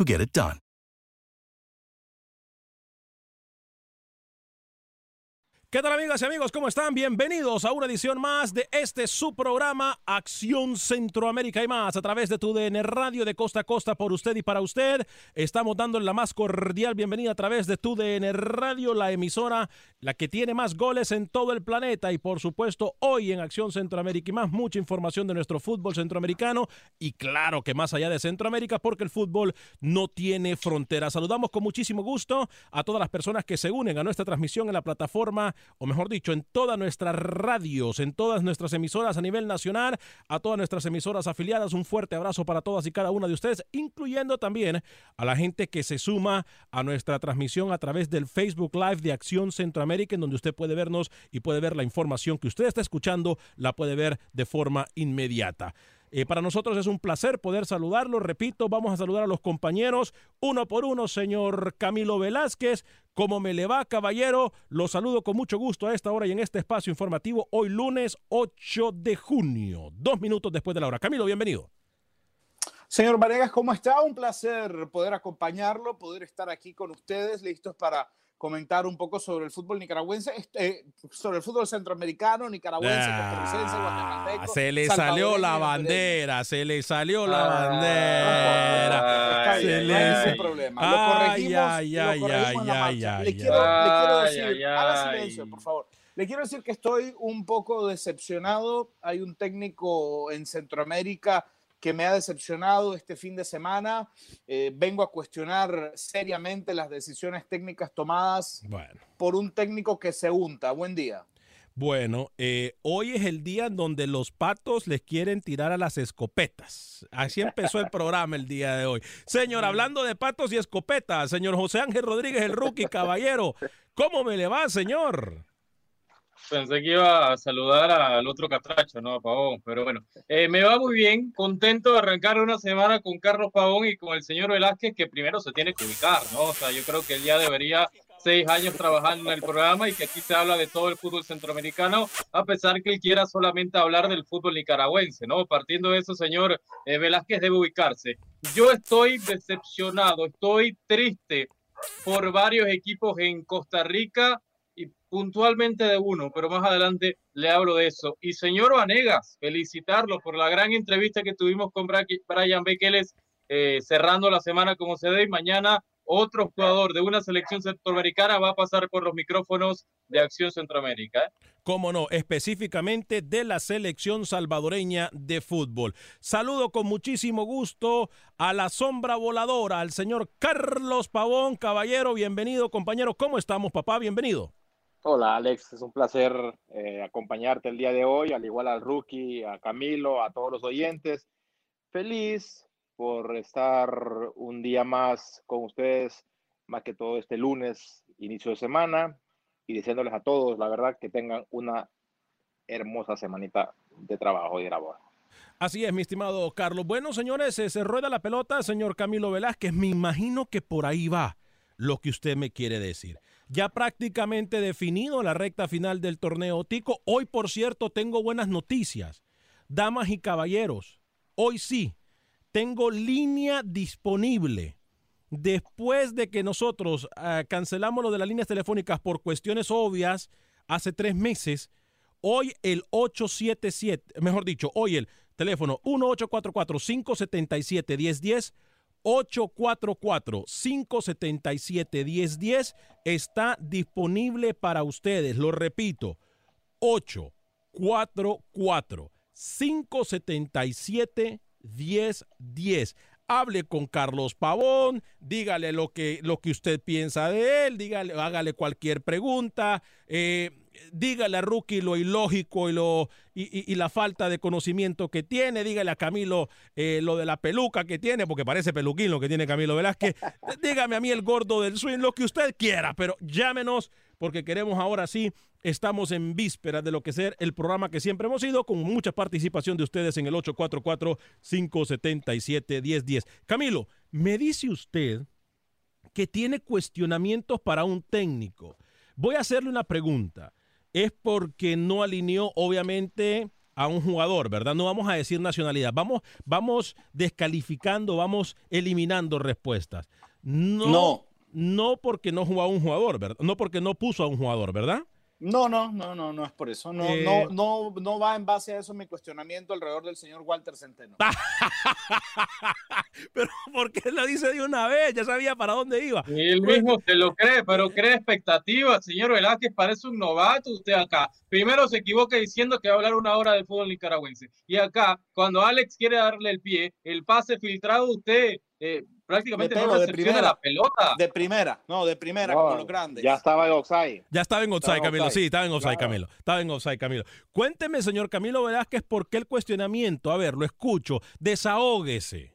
who get it done. ¿Qué tal amigas y amigos? ¿Cómo están? Bienvenidos a una edición más de este su programa Acción Centroamérica y más a través de tu DN Radio de costa a costa por usted y para usted. Estamos dando la más cordial bienvenida a través de tu DN Radio, la emisora, la que tiene más goles en todo el planeta y por supuesto hoy en Acción Centroamérica y más mucha información de nuestro fútbol centroamericano y claro que más allá de Centroamérica porque el fútbol no tiene fronteras. Saludamos con muchísimo gusto a todas las personas que se unen a nuestra transmisión en la plataforma o mejor dicho, en todas nuestras radios, en todas nuestras emisoras a nivel nacional, a todas nuestras emisoras afiliadas. Un fuerte abrazo para todas y cada una de ustedes, incluyendo también a la gente que se suma a nuestra transmisión a través del Facebook Live de Acción Centroamérica, en donde usted puede vernos y puede ver la información que usted está escuchando, la puede ver de forma inmediata. Eh, para nosotros es un placer poder saludarlo. Repito, vamos a saludar a los compañeros uno por uno. Señor Camilo Velázquez, ¿cómo me le va, caballero? Lo saludo con mucho gusto a esta hora y en este espacio informativo hoy lunes 8 de junio, dos minutos después de la hora. Camilo, bienvenido. Señor Varegas, ¿cómo está? Un placer poder acompañarlo, poder estar aquí con ustedes, listos para comentar un poco sobre el fútbol nicaragüense, eh, sobre el fútbol centroamericano, nicaragüense, costarricense, guatemalteco. Se le salió la bandera, se le salió la bandera. se le... problema. Lo corregimos, ay, ay, lo corregimos ay, ay, le, quiero, le quiero decir, haga silencio, por favor. Le quiero decir que estoy un poco decepcionado. Hay un técnico en Centroamérica que me ha decepcionado este fin de semana. Eh, vengo a cuestionar seriamente las decisiones técnicas tomadas por un técnico que se unta. Buen día. Bueno, eh, hoy es el día en donde los patos les quieren tirar a las escopetas. Así empezó el programa el día de hoy. Señor, hablando de patos y escopetas, señor José Ángel Rodríguez, el rookie caballero, ¿cómo me le va, señor? Pensé que iba a saludar al otro catracho, ¿no? A Pavón, pero bueno, eh, me va muy bien, contento de arrancar una semana con Carlos Pavón y con el señor Velázquez, que primero se tiene que ubicar, ¿no? O sea, yo creo que él ya debería seis años trabajando en el programa y que aquí se habla de todo el fútbol centroamericano, a pesar que él quiera solamente hablar del fútbol nicaragüense, ¿no? Partiendo de eso, señor eh, Velázquez debe ubicarse. Yo estoy decepcionado, estoy triste por varios equipos en Costa Rica puntualmente de uno, pero más adelante le hablo de eso. Y señor Vanegas, felicitarlo por la gran entrevista que tuvimos con Brian Bekeles eh, cerrando la semana como se debe. Mañana otro jugador de una selección centroamericana va a pasar por los micrófonos de Acción Centroamérica. ¿eh? Cómo no, específicamente de la selección salvadoreña de fútbol. Saludo con muchísimo gusto a la sombra voladora, al señor Carlos Pavón, caballero, bienvenido, compañero. ¿Cómo estamos, papá? Bienvenido. Hola Alex, es un placer eh, acompañarte el día de hoy, al igual al rookie, a Camilo, a todos los oyentes. Feliz por estar un día más con ustedes, más que todo este lunes, inicio de semana, y diciéndoles a todos, la verdad, que tengan una hermosa semanita de trabajo y de labor. Así es, mi estimado Carlos. Bueno, señores, se rueda la pelota, señor Camilo Velázquez. Me imagino que por ahí va lo que usted me quiere decir. Ya prácticamente definido la recta final del torneo Tico. Hoy, por cierto, tengo buenas noticias. Damas y caballeros, hoy sí, tengo línea disponible. Después de que nosotros ah, cancelamos lo de las líneas telefónicas por cuestiones obvias hace tres meses, hoy el 877, mejor dicho, hoy el teléfono 1844-577-1010 844-577-1010 está disponible para ustedes. Lo repito, 844-577-1010. Hable con Carlos Pavón, dígale lo que, lo que usted piensa de él, dígale, hágale cualquier pregunta. Eh, dígale a Rookie lo ilógico y, lo, y, la falta de conocimiento que tiene, dígale a Camilo eh, lo de la peluca que tiene, porque parece peluquín lo que tiene Camilo Velázquez, dígame a mí el gordo del swing, lo que usted quiera, pero llámenos porque queremos ahora sí, estamos en vísperas de lo que ser el programa que siempre hemos ido, con mucha participación de ustedes en el 844-577-1010. Camilo, me dice usted que tiene cuestionamientos para un técnico. Voy a hacerle una pregunta es porque no alineó, obviamente, a un jugador, ¿verdad? No vamos a decir nacionalidad. Vamos, vamos descalificando, vamos eliminando respuestas. No, no, porque no jugó a un jugador, ¿verdad? No porque no puso a un jugador, ¿verdad? No, no, no, no, no es por eso. No, no, eh, no, no va en base a eso mi cuestionamiento alrededor del señor Walter Centeno. pero ¿por qué lo dice de una vez? Ya sabía para dónde iba. Y él mismo se lo cree, pero cree expectativas. Señor Velázquez parece un novato usted acá. Primero se equivoca diciendo que va a hablar una hora del fútbol nicaragüense. Y acá, cuando Alex quiere darle el pie, el pase filtrado, usted eh, prácticamente no de primera, la pelota. De primera, no, de primera, como los grandes. Ya estaba en offside. Ya estaba en offside, Camilo. Sí, estaba en offside, Camilo. Estaba en offside, Camilo. Cuénteme, señor Camilo Velázquez, por qué el cuestionamiento. A ver, lo escucho. Desahóguese.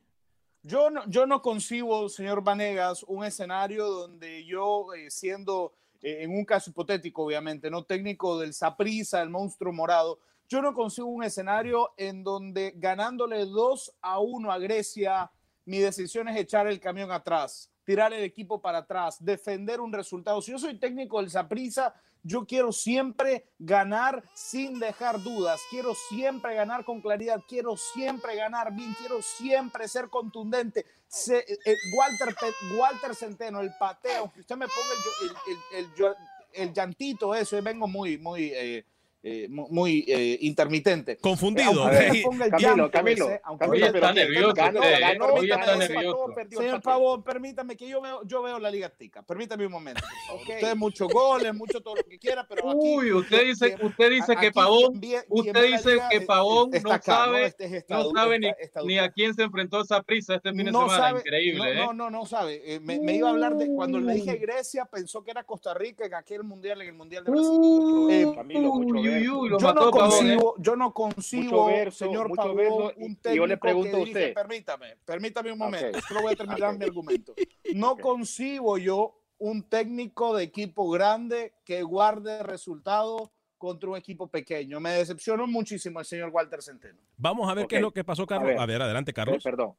Yo no, yo no concibo, señor Vanegas, un escenario donde yo, eh, siendo, eh, en un caso hipotético, obviamente, no técnico del Saprisa, el monstruo morado, yo no concibo un escenario en donde ganándole 2 a 1 a Grecia, mi decisión es echar el camión atrás, tirar el equipo para atrás, defender un resultado. Si yo soy técnico del Saprisa, yo quiero siempre ganar sin dejar dudas, quiero siempre ganar con claridad, quiero siempre ganar bien, quiero siempre ser contundente. Eh, eh, Walter, Walter Centeno, el pateo, usted me ponga el, el, el, llantito, eso, vengo muy, muy... Eh, eh, muy eh, intermitente. Confundido. Eh, Camilo, Camilo, Camilo, está nervioso. Señor Pavón, permítame que yo veo, yo veo la Liga Tica. Permítame un momento. Usted muchos goles, mucho todo lo que quiera, pero aquí, Uy, usted dice, usted dice que Pavón, usted dice que Pavón no sabe, este no sabe ni, ni, a quién se enfrentó esa prisa este fin de semana. Sabe, Increíble. No, no, no, sabe. Me, me, iba a hablar de cuando le dije Grecia, pensó que era Costa Rica en aquel mundial, en el mundial de Brasil. Camilo, mucho yo, no concibo, yo no concibo, señor Pavón, un técnico yo le pregunto a usted. permítame, permítame un momento, solo voy a terminar mi argumento. No concibo yo un técnico de equipo grande que guarde resultados contra un equipo pequeño. Me decepcionó muchísimo el señor Walter Centeno. Vamos a ver qué es lo que pasó, Carlos. A ver, adelante, Carlos. perdón.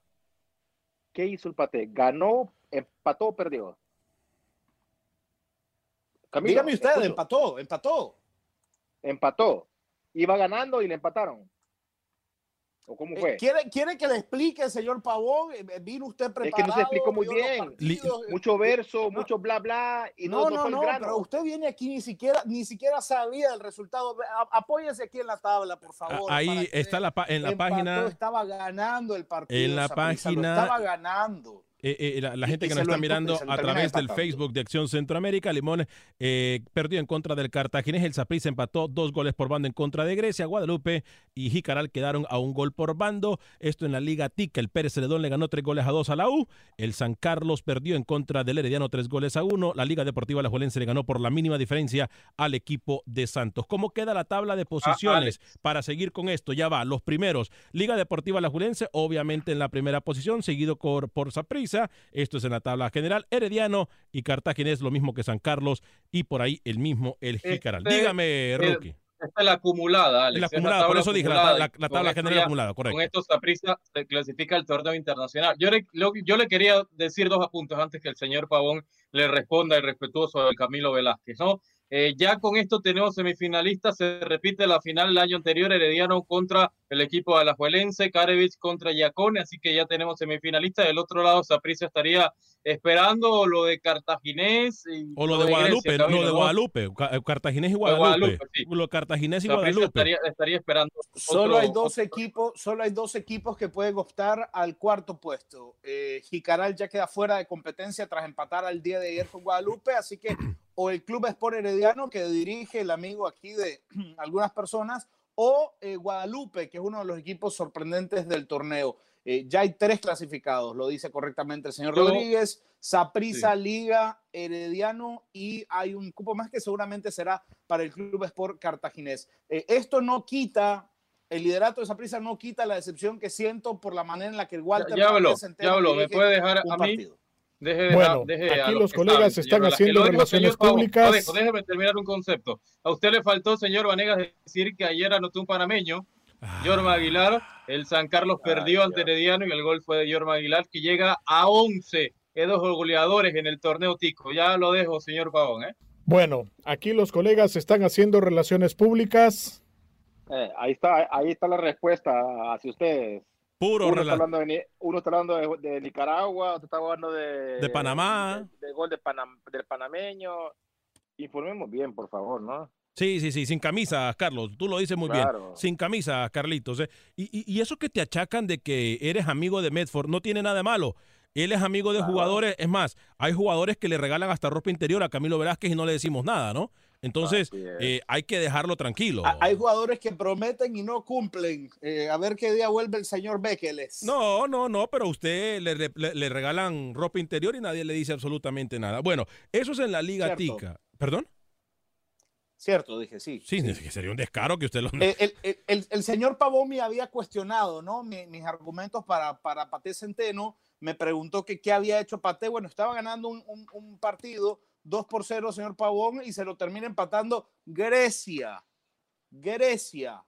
¿Qué hizo el Pate? ¿Ganó, empató o perdió? Dígame usted, empató, empató empató. Iba ganando y le empataron. ¿O cómo eh, fue? ¿Quiere, ¿Quiere que le explique, señor Pavón? Eh, eh, ¿Vino usted preparado? Es que no se explicó muy bien. Mucho verso, mucho bla bla. Y no, no, no, pero usted viene aquí ni siquiera, ni siquiera sabía el resultado. Apóyese aquí en la tabla, por favor. Ahí está la, en la página. Estaba ganando el partido. En la página. Estaba ganando. Eh, eh, la, gente que nos está mirando a través del Facebook de Acción Centroamérica, Limón eh, perdió en contra del Cartaginés, el Saprissa empató dos goles por bando en contra de Grecia, Guadalupe y Jicaral quedaron a un gol por bando, esto en la Liga Tica, el Pérez Celedón le ganó tres goles a dos a la U, el San Carlos perdió en contra del Herediano tres goles a uno, la Liga Deportiva La Juelense le ganó por la mínima diferencia al equipo de Santos. ¿Cómo queda la tabla de ah, posiciones para seguir con esto? Ya va, los primeros, Liga Deportiva La Julense, obviamente en la primera posición, seguido por, por esto es en la tabla general. Herediano y Cartaginés, lo mismo que San Carlos y por ahí el mismo el Jicaral. Este, Dígame, Rookie. Esta es la acumulada, Alex. La acumulada, por eso dije la, tabla general acumulada, correcto. Con esto Saprissa se clasifica al torneo internacional. Yo le, yo le quería decir dos apuntes antes que el señor Pavón le responda el respetuoso del Camilo Velázquez, ¿no? Eh, ya con esto tenemos semifinalistas, se repite la final del año anterior, Herediano contra el equipo de la Juelense, Karevich contra Yacone, así que ya tenemos semifinalistas. Del otro lado, Saprissa estaría esperando lo de Cartaginés. o lo, de, Guadalupe, lo de Guadalupe, Cartaginés y Guadalupe. Lo Cartaginés y Guadalupe. Estaría, esperando. Solo hay dos equipos, solo hay dos equipos que pueden optar al cuarto puesto. Eh, Jicaral ya queda fuera de competencia tras empatar al día de ayer con Guadalupe, así que o el Club Sport Herediano que dirige el amigo aquí de algunas personas, o eh, Guadalupe, que es uno de los equipos sorprendentes del torneo. Eh, ya hay tres clasificados, lo dice correctamente el señor Rodríguez, Saprisa, Liga, Herediano y hay un cupo más que seguramente será para el Club Sport Cartaginés. Eh, esto no quita, el liderato de Saprisa no quita la decepción que siento por la manera en la que el Walter... Ya, habló, ya habló, me puede dejar a mí bueno, aquí los colegas están haciendo relaciones públicas. déjeme terminar un concepto. A usted le faltó, señor Vanegas, decir que ayer anotó un panameño, ah. Yorma Aguilar. El San Carlos perdió ante Herediano y el gol fue de Yorma Aguilar, que llega a 11 dos goleadores en el torneo Tico. Ya lo dejo, señor Pavón. ¿eh? Bueno, aquí los colegas están haciendo relaciones públicas. Eh, ahí, está, ahí está la respuesta hacia ustedes. Puro uno está, hablando de, uno está hablando de, Nicaragua, otro está hablando de, de Panamá. De, gol de del panameño. Informemos bien, por favor, ¿no? Sí, sí, sí, sin camisa, Carlos. Tú lo dices muy bien. Sin camisa, Carlitos. ¿eh? Y, y, eso que te achacan de que eres amigo de Medford no tiene nada de malo. Él es amigo de jugadores. Es más, hay jugadores que le regalan hasta ropa interior a Camilo Velázquez y no le decimos nada, ¿no? Entonces, eh, hay que dejarlo tranquilo. Hay jugadores que prometen y no cumplen. Eh, a ver qué día vuelve el señor Bekeles. No, no, no, pero usted le, regalan ropa interior y nadie le dice absolutamente nada. Bueno, eso es en la Liga Tica. ¿Perdón? Cierto, dije, sí. Sí, sería un descaro que usted lo... El, señor Pavón me había cuestionado, ¿no? mis argumentos para, para Pate Centeno. Me preguntó que qué había hecho Pate. Bueno, estaba ganando un, un partido 2 por 0, señor Pavón, y se lo termina empatando Grecia. Grecia.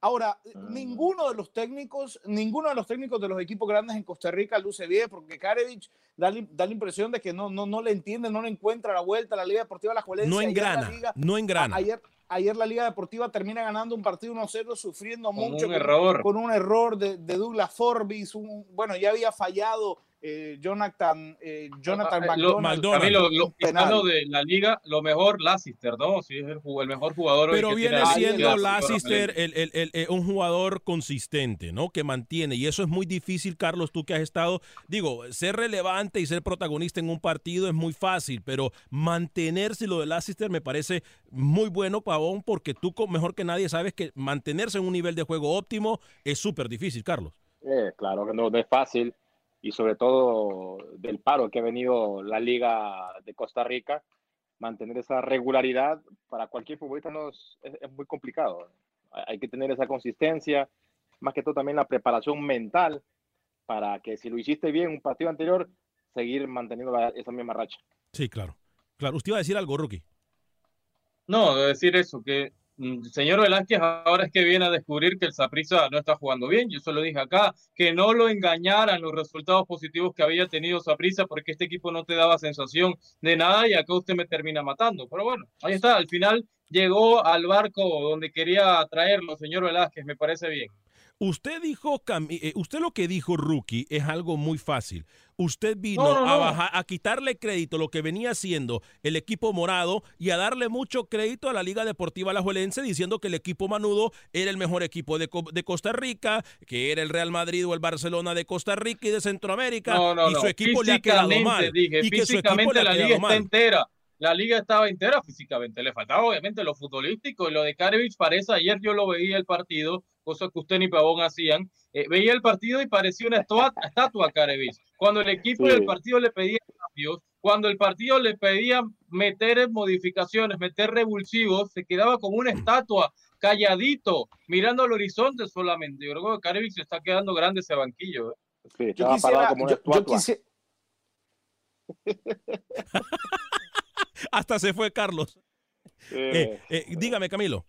Ahora, ah. ninguno de los técnicos, ninguno de los técnicos de los equipos grandes en Costa Rica luce bien, porque Karevich da, da, la impresión de que no, no, no le entiende, no le encuentra la vuelta a la Liga Deportiva La. No engrana, no engrana. Ayer, ayer la Liga Deportiva termina ganando un partido 1-0, sufriendo mucho. Un con, error. Con un error de, de Douglas Forbis. bueno, ya había fallado eh, Jonathan, eh, Jonathan ah, ah, McDonald. lo, de la liga, lo mejor Lassister, ¿no? Sí, es el, mejor jugador. Pero viene siendo Lassister el, el, el, un jugador consistente, ¿no? Que mantiene. Y eso es muy difícil, Carlos, tú que has estado. Digo, ser relevante y ser protagonista en un partido es muy fácil, pero mantenerse lo de Lassister me parece muy bueno, Pavón, porque tú mejor que nadie sabes que mantenerse en un nivel de juego óptimo es súper difícil, Carlos. Eh, claro que no es fácil y sobre todo del paro que ha venido la Liga de Costa Rica, mantener esa regularidad para cualquier futbolista no es, muy complicado. Hay que tener esa consistencia, más que todo también la preparación mental para que si lo hiciste bien un partido anterior, seguir manteniendo esa misma racha. Sí, claro. Claro, usted iba a decir algo, Rookie. No, decir eso, que señor Velázquez ahora es que viene a descubrir que el Saprissa no está jugando bien. Yo solo dije acá que no lo engañaran los resultados positivos que había tenido Saprissa porque este equipo no te daba sensación de nada y acá usted me termina matando. Pero bueno, ahí está. Al final llegó al barco donde quería traerlo, señor Velázquez. Me parece bien. Usted dijo, eh, usted lo que dijo, Rookie, es algo muy fácil. Usted vino a bajar, a quitarle crédito lo que venía haciendo el equipo morado y a darle mucho crédito a la Liga Deportiva Alajuelense diciendo que el equipo manudo era el mejor equipo de, Costa Rica, que era el Real Madrid o el Barcelona de Costa Rica y de Centroamérica y su equipo le ha quedado mal. y que su equipo la liga está entera la liga estaba entera físicamente. Le faltaba obviamente lo futbolístico y lo de Karevich parece, ayer yo lo veía el partido, cosa que usted ni Pavón hacían, eh, veía el partido y parecía una estatua, Karevich. Cuando el equipo del partido le pedía cambios, cuando el partido le pedía meter modificaciones, meter revulsivos, se quedaba como una estatua, calladito, mirando al horizonte solamente. Yo creo que Karevich se está quedando grande ese banquillo. ¿eh? yo quisiera, como una Hasta se fue Carlos. Eh, dígame, Camilo.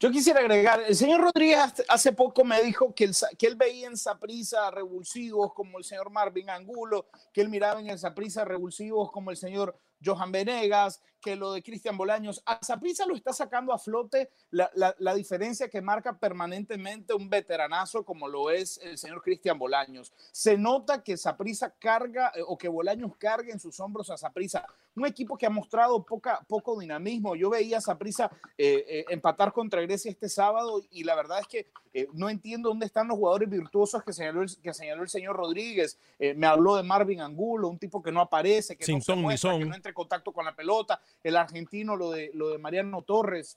Yo quisiera agregar, el señor Rodríguez hace poco me dijo que, que él veía en Saprisa revulsivos como el señor Marvin Angulo, que él miraba en el Saprisa revulsivos como el señor Johan Venegas, que lo de Cristian Bolaños. A Saprisa lo está sacando a flote la, la, diferencia que marca permanentemente un veteranazo como lo es el señor Cristian Bolaños. Se nota que Saprisa carga eh, o que Bolaños carga en sus hombros a Saprisa. Un equipo que ha mostrado poca, poco dinamismo. Yo veía a Saprisa eh, eh, empatar contra Grecia este sábado y la verdad es que no entiendo dónde están los jugadores virtuosos que señaló el, que señaló el señor Rodríguez. me habló de Marvin Angulo, un tipo que no aparece, que, no, se muestra, que no entra en contacto con la pelota el argentino, lo de, lo de Mariano Torres,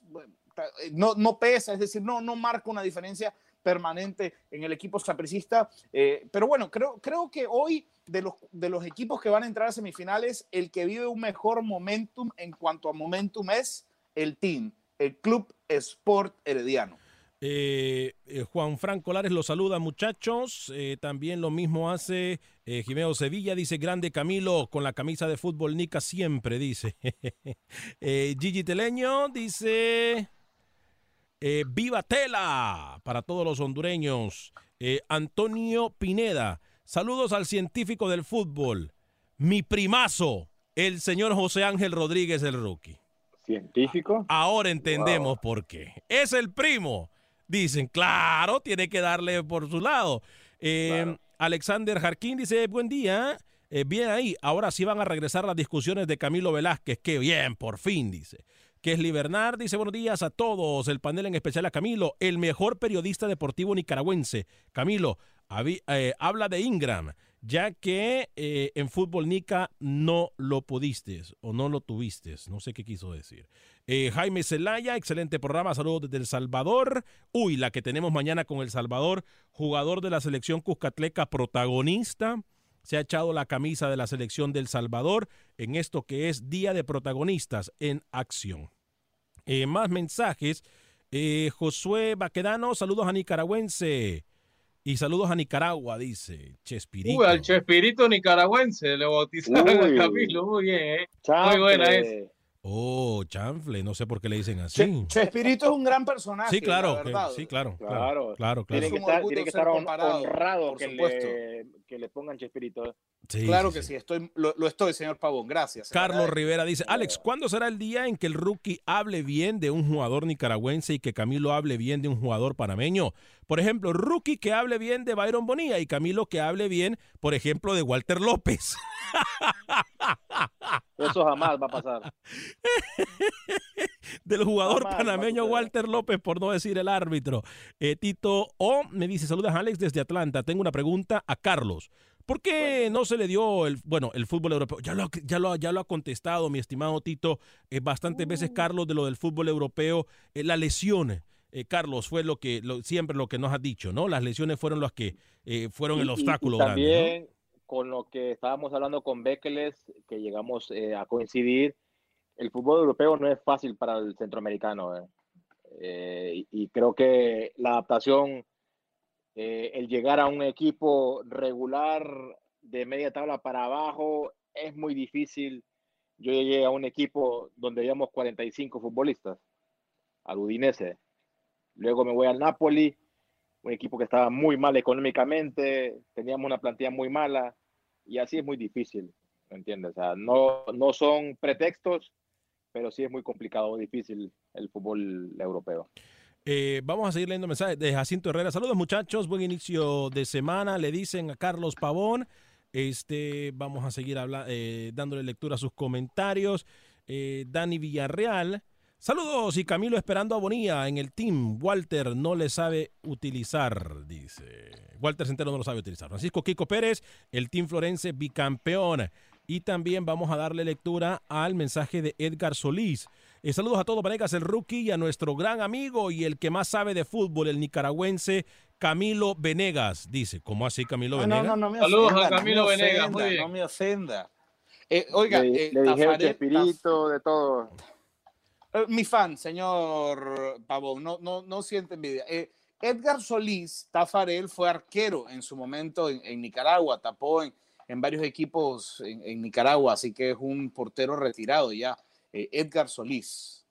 eh, no, no pesa, es decir, no, no marca una diferencia permanente en el equipo sapricista. Eh, pero bueno, creo, creo que hoy de los, de los equipos que van a entrar a semifinales, el que vive un mejor momentum en cuanto a momentum es el team, el Club Sport Herediano. Eh, eh, Juan Franco Lares lo saluda, muchachos. También lo mismo hace Jimeo Sevilla. Dice: Grande Camilo con la camisa de fútbol Nica siempre, dice. Gigi Teleño dice: Viva Tela para todos los hondureños. Antonio Pineda, saludos al científico del fútbol. Mi primazo, el señor José Ángel Rodríguez, el rookie. ¿Científico? Ahora entendemos por qué. Es el primo Dicen, claro, tiene que darle por su lado. Em, Alexander Jarquín dice, buen día. Eh, bien ahí, ahora sí van a regresar las discusiones de Camilo Velázquez. Qué bien, por fin, dice. Que es Bernard dice buenos días a todos, el panel en especial a Camilo, el mejor periodista deportivo nicaragüense. Camilo, eh, habla de Ingram, ya que eh, en fútbol nica no lo pudiste o no lo tuviste, no sé qué quiso decir. Eh, Jaime Zelaya, excelente programa, saludos desde El Salvador. Uy, la que tenemos mañana con El Salvador, jugador de la selección Cuscatleca, protagonista. Se ha echado la camisa de la selección del Salvador en esto que es Día de Protagonistas en Acción. Eh, más mensajes. Eh, Josué Baquedano, saludos a Nicaragüense. Y saludos a Nicaragua, dice Chespirito. Uy, al Chespirito nicaragüense le bautizaron a Camilo. Muy bien, ¿eh? Muy buena es. Oh, chanfle, no sé por qué le dicen así. Chespirito es un gran personaje. Sí, claro, sí, claro, claro, claro, Tiene que estar, tiene que estar honrado que le, que le, pongan Chespirito. Sí, claro que sí, estoy, lo, estoy, señor Pavón, gracias. Carlos Rivera dice, Alex, ¿cuándo será el día en que el rookie hable bien de un jugador nicaragüense y que Camilo hable bien de un jugador panameño? Por ejemplo, rookie que hable bien de Byron Bonilla y Camilo que hable bien, por ejemplo, de Walter López. Eso jamás va a pasar. Del jugador panameño Walter López, por no decir el árbitro. Eh, Tito O me dice, saludas Alex desde Atlanta. Tengo una pregunta a Carlos. ¿Por qué no se le dio el, bueno, el fútbol europeo? Ya lo, ya lo, ya lo ha contestado mi estimado Tito eh, bastantes veces, uh. Carlos, de lo del fútbol europeo. Eh, la lesión, Carlos, fue lo que siempre lo que nos ha dicho, ¿no? Las lesiones fueron las que fueron el obstáculo grande con lo que estábamos hablando con Bekeles, que llegamos eh, a coincidir, el fútbol europeo no es fácil para el centroamericano. Eh. Eh, y creo que la adaptación, el llegar a un equipo regular de media tabla para abajo, es muy difícil. Yo llegué a un equipo donde habíamos 45 futbolistas, al Udinese. Luego me voy al Napoli, un equipo que estaba muy mal económicamente, teníamos una plantilla muy mala y así es muy difícil, ¿me entiendes? O sea, no, no son pretextos, pero sí es muy complicado, difícil el fútbol europeo. Eh, vamos a seguir leyendo mensajes de Jacinto Herrera. Saludos muchachos, buen inicio de semana. Le dicen a Carlos Pavón. Este, vamos a seguir eh, dándole lectura a sus comentarios. Eh, Dani Villarreal Saludos y Camilo esperando a Bonilla en el team. Walter no le sabe utilizar, dice. Walter Centeno no lo sabe utilizar. Francisco Kiko Pérez, el team Florense bicampeón. Y también vamos a darle lectura al mensaje de Edgar Solís. Eh, saludos a todos, Panegas, el rookie, y a nuestro gran amigo y el que más sabe de fútbol, el nicaragüense Camilo Venegas. Dice, ¿cómo así Camilo ah, Venegas? No, no, no saludos a Camilo Venegas, No me ofenda. Eh, oiga, le, eh, le espíritu de todo. Eh, mi fan, señor Pavón, no, no, no siente envidia. Eh, Edgar Solís Tafarel fue arquero en su momento en, Nicaragua, tapó en, en varios equipos en, Nicaragua, así que es un portero retirado ya. Eh, Edgar Solís.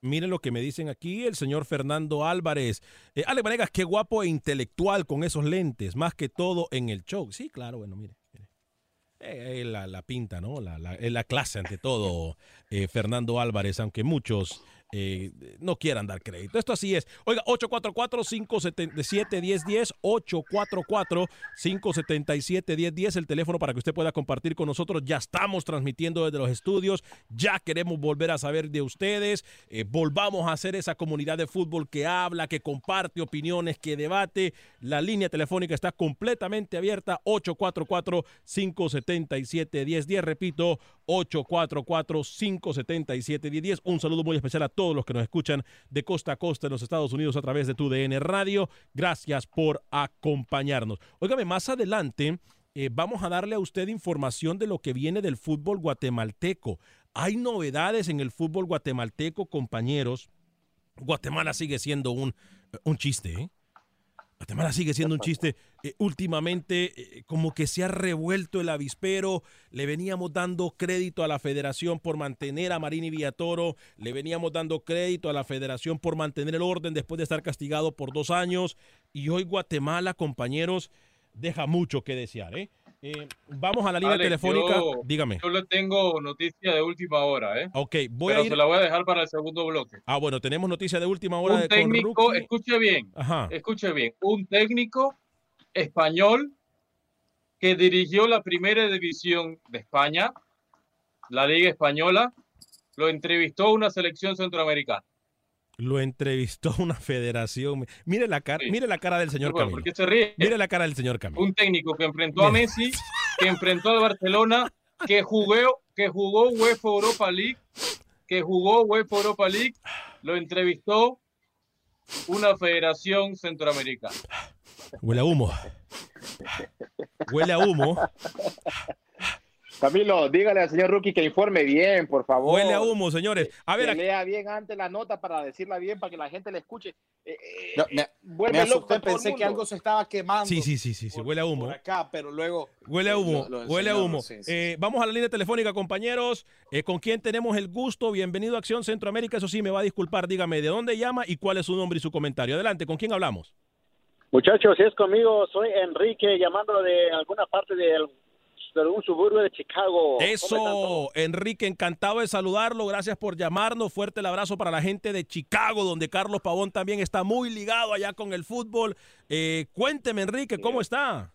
miren lo que me dicen aquí el señor Fernando Álvarez. Eh, Ale Vanegas, qué guapo e intelectual con esos lentes, más que todo en el show. Sí, claro, bueno, mire. Eh, la, pinta, ¿no? La, la, clase ante todo, Fernando Álvarez, aunque muchos eh, no quieran dar crédito. Esto así es. Oiga, 844-577-1010, 844-577-1010, el teléfono para que usted pueda compartir con nosotros. Ya estamos transmitiendo desde los estudios, ya queremos volver a saber de ustedes. Eh, volvamos a hacer esa comunidad de fútbol que habla, que comparte opiniones, que debate. La línea telefónica está completamente abierta, 844-577-1010. Repito, 844-577-1010. Un saludo muy especial a todos los que nos escuchan de costa a costa en los Estados Unidos a través de tu DN Radio. Gracias por acompañarnos. Óigame, más adelante eh, vamos a darle a usted información de lo que viene del fútbol guatemalteco. Hay novedades en el fútbol guatemalteco, compañeros. Guatemala sigue siendo un, un chiste, ¿eh? Guatemala sigue siendo un chiste. Eh, últimamente, eh, como que se ha revuelto el avispero. Le veníamos dando crédito a la federación por mantener a Marini Villatoro. Le veníamos dando crédito a la federación por mantener el orden después de estar castigado por dos años. Y hoy Guatemala, compañeros, deja mucho que desear. ¿eh? Eh, vamos a la línea telefónica. Dígame. Yo le tengo noticia de última hora, ¿eh? Ok, voy Pero a ir... se la voy a dejar para el segundo bloque. Ah, bueno, tenemos noticia de última hora. Un de técnico, escuche bien, Ajá. escuche bien, un técnico español que dirigió la primera división de España, la Liga Española, lo entrevistó una selección centroamericana. Lo entrevistó una federación. Mire la cara, mire la cara del señor bueno, Camilo. Mire la cara del señor Camilo. Un técnico que enfrentó a Messi, que enfrentó a Barcelona, que jugó, que jugó UEFA Europa League, que jugó UEFA Europa League, lo entrevistó una federación centroamericana. Huele a humo. Huele a humo. Camilo, dígale al señor Rookie que informe bien, por favor. Huele a humo, señores. A ver, que lea bien antes la nota para decirla bien, para que la gente la escuche. Eh, eh, me, loco, pensé que algo se estaba quemando. Sí, sí, sí, sí, sí huele a humo. acá, pero luego. Huele a humo, huele a humo. Eh, vamos a la línea telefónica, compañeros. ¿Con quién tenemos el gusto? Bienvenido a Acción Centroamérica. Eso sí, me va a disculpar. Dígame de dónde llama y cuál es su nombre y su comentario. Adelante, ¿con quién hablamos? Muchachos, si es conmigo, soy Enrique, llamando de alguna parte del un suburbio de Chicago. Eso, Enrique, encantado de saludarlo. Gracias por llamarnos. Fuerte el abrazo para la gente de Chicago, donde Carlos Pavón también está muy ligado allá con el fútbol. Eh, cuénteme, Enrique, ¿cómo está?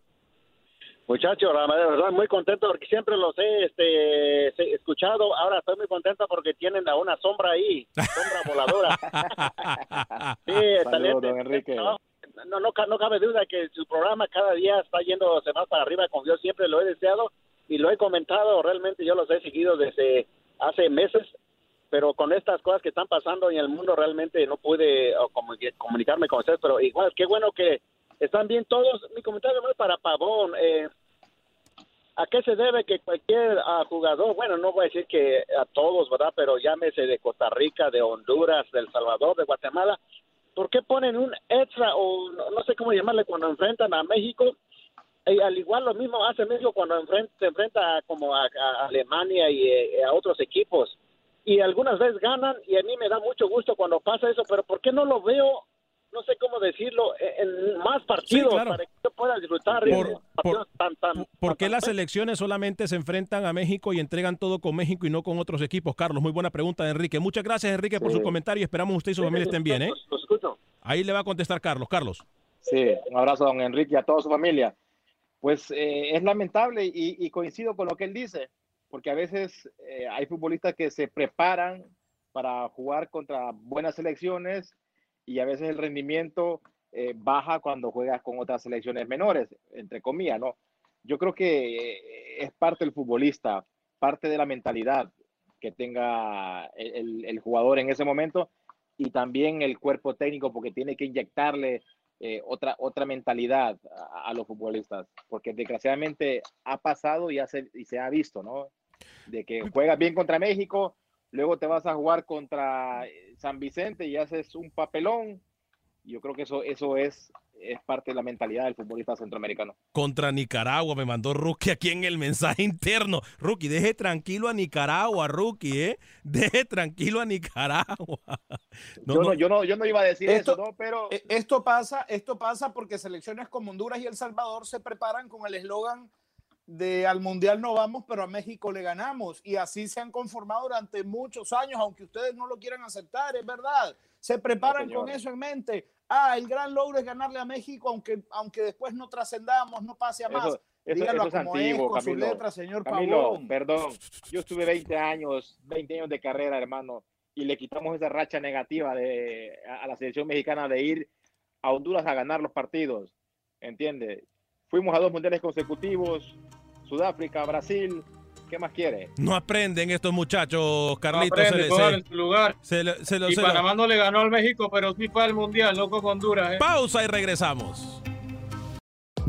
Muchachos, la verdad, muy contento porque siempre los he este, escuchado. Ahora estoy muy contento porque tienen a una sombra ahí, sombra voladora. sí, Saludos, Enrique no, no, no cabe duda que su programa cada día está yéndose más para arriba, como yo siempre lo he deseado y lo he comentado, realmente yo los he seguido desde hace meses, pero con estas cosas que están pasando en el mundo realmente no pude comunicarme con ustedes, pero igual, qué bueno que están bien todos. Mi comentario es para Pavón. Eh, ¿A qué se debe que cualquier ah, jugador, bueno, no voy a decir que a todos, ¿verdad? Pero llámese de Costa Rica, de Honduras, de El Salvador, de Guatemala, ¿por qué ponen un extra o no, sé cómo llamarle cuando enfrentan a México? Y al igual lo mismo hace México cuando se enfrenta como a, Alemania y eh, a otros equipos. Y algunas veces ganan y a mí me da mucho gusto cuando pasa eso, pero ¿por qué no lo veo no sé cómo decirlo, en más partidos para que yo pueda disfrutar. Por, tan, tan, ¿Por qué las selecciones solamente se enfrentan a México y entregan todo con México y no con otros equipos? Carlos, muy buena pregunta de Enrique. Muchas gracias, Enrique, por su comentario. Esperamos usted y su familia estén bien. ¿eh? Ahí le va a contestar Carlos. Carlos. Sí, un abrazo a don Enrique y a toda su familia. Pues eh, es lamentable y, coincido con lo que él dice, porque a veces eh, hay futbolistas que se preparan para jugar contra buenas selecciones y a veces el rendimiento eh, baja cuando juegas con otras selecciones menores, entre comillas, ¿no? Yo creo que eh, es parte del futbolista, parte de la mentalidad que tenga el, jugador en ese momento y también el cuerpo técnico porque tiene que inyectarle eh, otra, otra mentalidad a, los futbolistas, porque desgraciadamente ha pasado y, y se ha visto, ¿no? De que juegas bien contra México, luego te vas a jugar contra eh, San Vicente y haces un papelón. Yo creo que eso, eso es es parte de la mentalidad del futbolista centroamericano. Contra Nicaragua me mandó Rookie aquí en el mensaje interno. Rookie, deje tranquilo a Nicaragua, Rookie, ¿eh? Deje tranquilo a Nicaragua. yo, no, yo, no, yo no iba a decir esto, eso, pero... E, esto pasa, esto pasa porque selecciones como Honduras y El Salvador se preparan con el eslogan de al Mundial no vamos, pero a México le ganamos. Y así se han conformado durante muchos años, aunque ustedes no lo quieran aceptar, es verdad. Se preparan con eso en mente. Ah, el gran logro es ganarle a México, aunque, aunque después no trascendamos, no pase a más. Eso, eso, es antiguo, es, Camilo. señor Camilo, perdón. Yo estuve 20 años, 20 años de carrera, hermano, y le quitamos esa racha negativa de, a, la selección mexicana de ir a Honduras a ganar los partidos. ¿Entiende? Fuimos a dos mundiales consecutivos, Sudáfrica, Brasil, ¿Qué más quiere? No aprenden estos muchachos, Carlitos. No su lugar. y Panamá no le ganó al México, pero sí fue al Mundial, no con Honduras. ¿eh? Pausa y regresamos.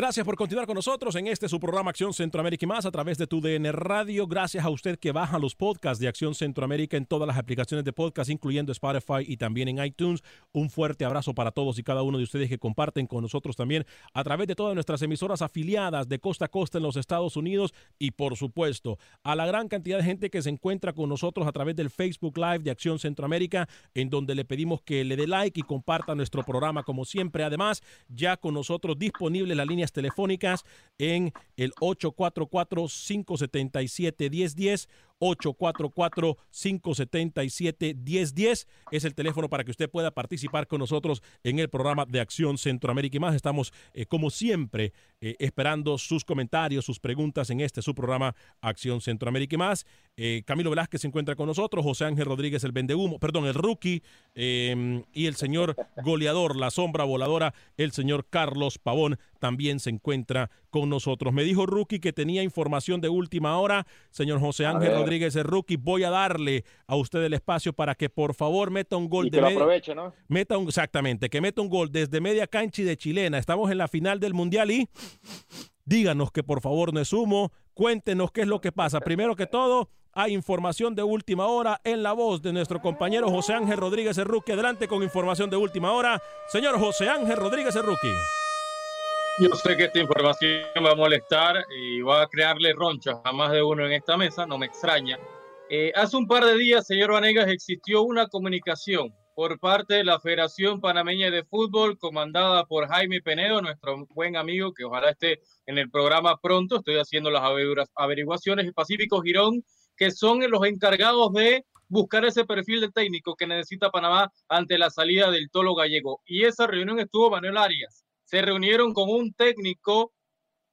Gracias por continuar con nosotros en este su programa Acción Centroamérica y más a través de tu DN Radio. Gracias a usted que baja los podcasts de Acción Centroamérica en todas las aplicaciones de podcast, incluyendo Spotify y también en iTunes. Un fuerte abrazo para todos y cada uno de ustedes que comparten con nosotros también a través de todas nuestras emisoras afiliadas de costa a costa en los Estados Unidos y por supuesto a la gran cantidad de gente que se encuentra con nosotros a través del Facebook Live de Acción Centroamérica, en donde le pedimos que le dé like y comparta nuestro programa como siempre. Además, ya con nosotros disponible la línea telefónicas en el 844-577-1010 844-577-1010 es el teléfono para que usted pueda participar con nosotros en el programa de Acción Centroamérica y más. Estamos, eh, como siempre, eh, esperando sus comentarios, sus preguntas en este su programa Acción Centroamérica y más. Eh, Camilo Velázquez se encuentra con nosotros, José Ángel Rodríguez, el vendehumo, perdón, el rookie, em, y el señor goleador, la sombra voladora, el señor Carlos Pavón, también se encuentra con nosotros. Me dijo Rookie que tenía información de última hora. Señor José Ángel Rodríguez, el Rookie, voy a darle a usted el espacio para que por favor meta un gol y de que lo aproveche, ¿no? Meta un, exactamente, que meta un gol desde media cancha y de chilena. Estamos en la final del Mundial y díganos que por favor no es humo. Cuéntenos qué es lo que pasa. Primero que todo, hay información de última hora en la voz de nuestro compañero José Ángel Rodríguez Rookie. Adelante con información de última hora. Señor José Ángel Rodríguez Rookie. Yo sé que esta información va a molestar y va a crearle ronchas a más de uno en esta mesa, no me extraña. Eh, hace un par de días, señor Vanegas, existió una comunicación por parte de la Federación Panameña de Fútbol, comandada por Jaime Penedo, nuestro buen amigo, que ojalá esté en el programa pronto. Estoy haciendo las averiguaciones de Pacífico Girón, que son los encargados de buscar ese perfil de técnico que necesita Panamá ante la salida del Tolo Gallego. Y esa reunión estuvo Manuel Arias se reunieron con un técnico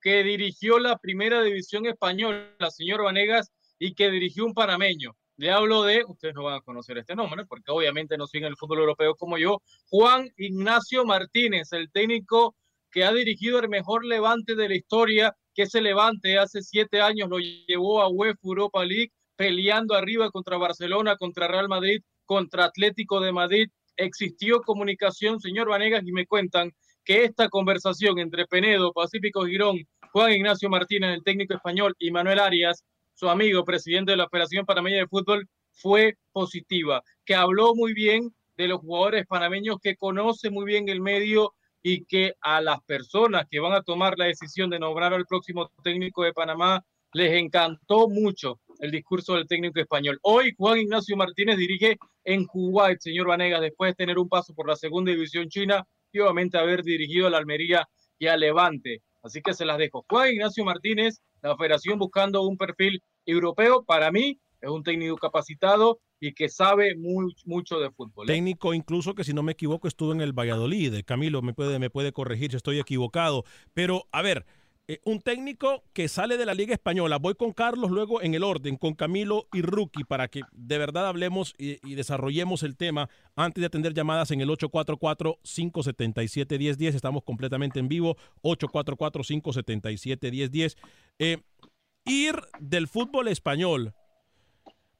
que dirigió la primera división española, señor Vanegas, y que dirigió un panameño. Le hablo de, ustedes no van a conocer este nombre, porque obviamente no siguen el fútbol europeo como yo, Juan Ignacio Martínez, el técnico que ha dirigido el mejor levante de la historia, que ese levante hace siete años lo llevó a UEFA Europa League, peleando arriba contra Barcelona, contra Real Madrid, contra Atlético de Madrid. Existió comunicación, señor Vanegas, y me cuentan que esta conversación entre Penedo, Pacífico Girón, Juan Ignacio Martínez, el técnico español, y Manuel Arias, su amigo, presidente de la Operación Panameña de Fútbol, fue positiva, que habló muy bien de los jugadores panameños, que conoce muy bien el medio y que a las personas que van a tomar la decisión de nombrar al próximo técnico de Panamá les encantó mucho el discurso del técnico español. Hoy Juan Ignacio Martínez dirige en Kuwait, señor Vanegas, después de tener un paso por la segunda división china efectivamente haber dirigido a la Almería y a Levante. Así que se las dejo. Juan Ignacio Martínez, la federación buscando un perfil europeo, para mí es un técnico capacitado y que sabe muy, mucho de fútbol. ¿eh? Técnico incluso que si no me equivoco estuvo en el Valladolid. Camilo me puede, me puede corregir si estoy equivocado. Pero a ver, Eh, un técnico que sale de la Liga Española. Voy con Carlos luego en el orden, con Camilo y Rookie, para que de verdad hablemos y, desarrollemos el tema antes de atender llamadas en el 844-577-1010. Estamos completamente en vivo, 844-577-1010. Eh, ir del fútbol español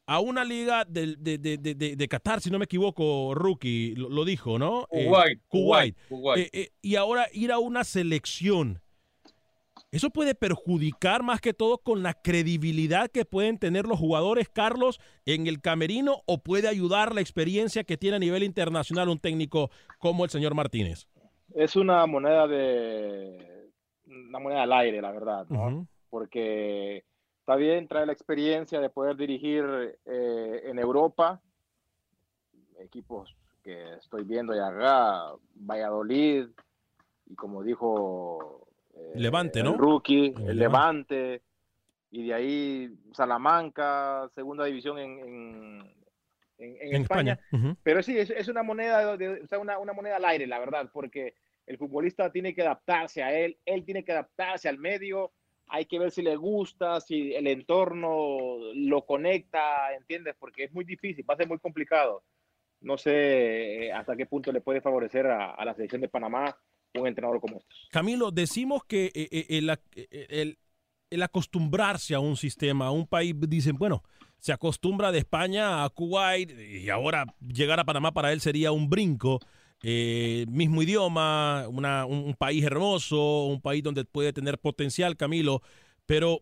a una liga de, de, de, de, Qatar, si no me equivoco, Rookie lo, dijo, ¿no? Kuwait. Kuwait. y ahora ir a una selección eso puede perjudicar más que todo con la credibilidad que pueden tener los jugadores, Carlos, en el camerino o puede ayudar la experiencia que tiene a nivel internacional un técnico como el señor Martínez. Es una moneda de una moneda al aire, la verdad, ¿no? Porque está bien trae la experiencia de poder dirigir eh, en Europa equipos que estoy viendo ya acá, Valladolid y como dijo eh, Levante, ¿no? El rookie, el, Levante. y de ahí Salamanca, segunda división en, en, España. Pero sí, es, una moneda, de, una, una, moneda al aire, la verdad, porque el futbolista tiene que adaptarse a él, él tiene que adaptarse al medio, hay que ver si le gusta, si el entorno lo conecta, ¿entiendes? Porque es muy difícil, va a ser muy complicado. No sé eh, hasta qué punto le puede favorecer a la selección de Panamá un entrenador como estos. Camilo, decimos que eh, eh, el, el, acostumbrarse a un sistema, a un país, dicen, bueno, se acostumbra de España a Kuwait y ahora llegar a Panamá para él sería un brinco. Eh, mismo idioma, un, país hermoso, un país donde puede tener potencial, Camilo, pero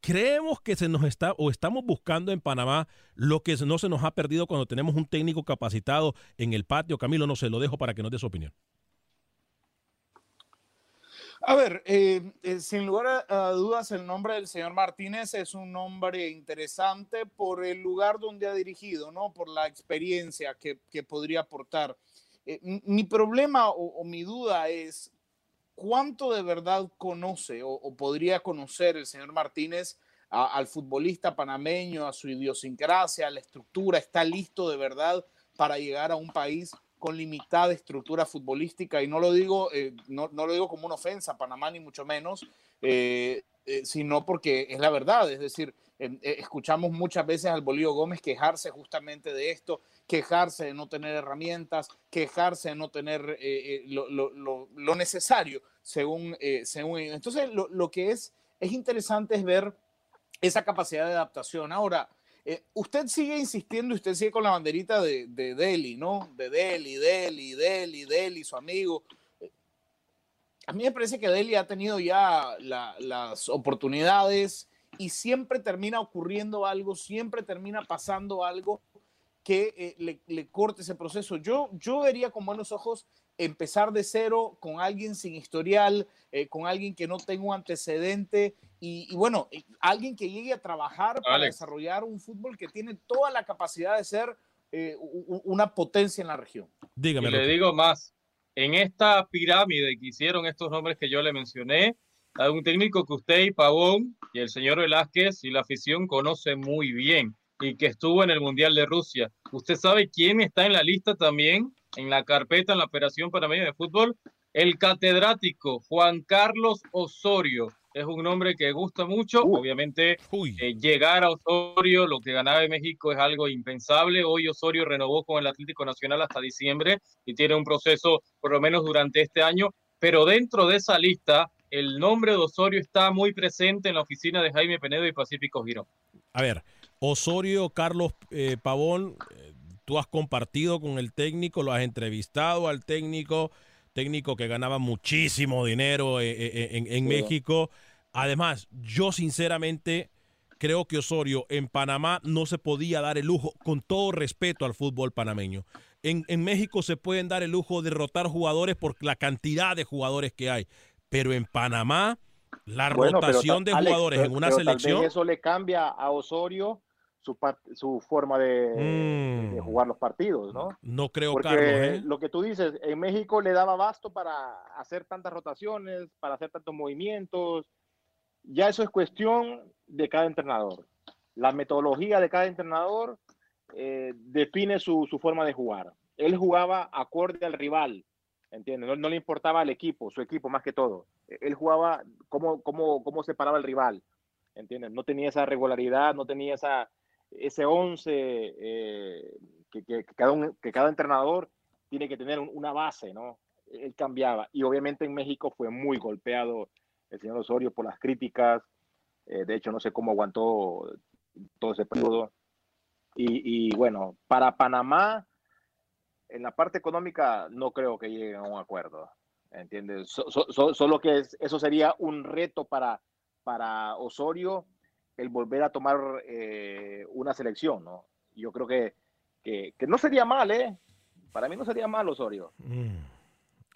creemos que se nos está o estamos buscando en Panamá lo que no se nos ha perdido cuando tenemos un técnico capacitado en el patio. Camilo, no se lo dejo para que nos dé su opinión. A ver, eh, eh, sin lugar a, dudas, el nombre del señor Martínez es un nombre interesante por el lugar donde ha dirigido, ¿no? Por la experiencia que, podría aportar. Eh, mi problema o, mi duda es cuánto de verdad conoce o, podría conocer el señor Martínez al futbolista panameño, a su idiosincrasia, a la estructura, está listo de verdad para llegar a un país con limitada estructura futbolística y no lo digo, eh, no, no, lo digo como una ofensa a Panamá ni mucho menos, eh, eh, sino porque es la verdad, es decir, escuchamos muchas veces al Bolío Gómez quejarse justamente de esto, quejarse de no tener herramientas, quejarse de no tener lo, lo, lo, necesario según, según Entonces, lo, que es, es interesante es ver esa capacidad de adaptación. Ahora, eh, usted sigue insistiendo, usted sigue con la banderita de, de Delhi, ¿no? De Delhi, Delhi, Delhi, Delhi, su amigo. Eh, a mí me parece que Delhi ha tenido ya las oportunidades y siempre termina ocurriendo algo, siempre termina pasando algo que eh, le, le, corte ese proceso. Yo, yo vería con buenos ojos empezar de cero con alguien sin historial, con alguien que no tenga un antecedente y, bueno, alguien que llegue a trabajar para desarrollar un fútbol que tiene toda la capacidad de ser eh, una potencia en la región. Dígame. Y le digo más, en esta pirámide que hicieron estos nombres que yo le mencioné, hay un técnico que usted y Pavón y el señor Velázquez y la afición conoce muy bien y que estuvo en el Mundial de Rusia. ¿Usted sabe quién está en la lista también, en la carpeta, en la Operación Panameña de Fútbol? El catedrático Juan Carlos Osorio es un nombre que gusta mucho. Uh. Obviamente, eh, llegar a Osorio, lo que ganaba en México es algo impensable. Hoy Osorio renovó con el Atlético Nacional hasta diciembre y tiene un proceso por lo menos durante este año. Pero dentro de esa lista, el nombre de Osorio está muy presente en la oficina de Jaime Penedo y Pacífico Girón. A ver, Osorio, Carlos eh, Pavón, eh, tú has compartido con el técnico, lo has entrevistado al técnico técnico que ganaba muchísimo dinero eh, eh, eh, en, México. Además, yo sinceramente creo que Osorio en Panamá no se podía dar el lujo, con todo respeto al fútbol panameño. En, México se pueden dar el lujo de rotar jugadores por la cantidad de jugadores que hay, pero en Panamá la rotación de jugadores en una selección... eso le cambia a Osorio su, su forma de, mm. jugar los partidos, ¿no? No creo, Porque Carlos. ¿eh? Lo que tú dices, en México le daba basto para hacer tantas rotaciones, para hacer tantos movimientos. Ya eso es cuestión de cada entrenador. La metodología de cada entrenador eh, define su, su, forma de jugar. Él jugaba acorde al rival. ¿entiendes? No, le importaba al equipo, su equipo más que todo. Él jugaba cómo, cómo, cómo separaba el rival, ¿entiendes? No tenía esa regularidad, no tenía esa, ese 11 eh, que, cada que cada entrenador tiene que tener una base, ¿no? Él cambiaba. Y obviamente en México fue muy golpeado el señor Osorio por las críticas. Eh, de hecho, no sé cómo aguantó todo ese periodo. Y, bueno, para Panamá, en la parte económica no creo que lleguen a un acuerdo, ¿entiendes? solo que eso sería un reto para, para Osorio el volver a tomar eh, una selección, ¿no? Yo creo que, que, no sería mal, ¿eh? Para mí no sería mal Osorio. Mm.